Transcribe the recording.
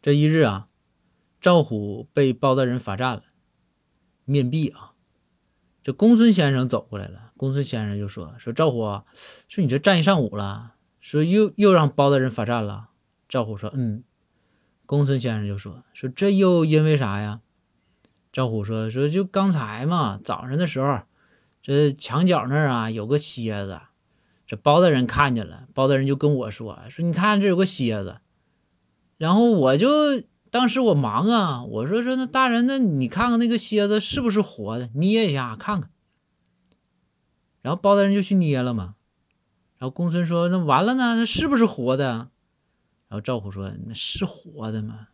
这一日啊，赵虎被包大人罚站了，面壁啊。这公孙先生走过来了，公孙先生就说：“说赵虎，说你这站一上午了，说又又让包大人罚站了。”赵虎说：“嗯。”公孙先生就说：“说这又因为啥呀？”赵虎说：“说就刚才嘛，早上的时候，这墙角那儿啊有个蝎子，这包大人看见了，包大人就跟我说：说你看这有个蝎子。然后我就当时我忙啊，我说说那大人，那你看看那个蝎子是不是活的，捏一下看看。然后包大人就去捏了嘛。然后公孙说：那完了呢，那是不是活的？然后赵虎说：那是活的吗？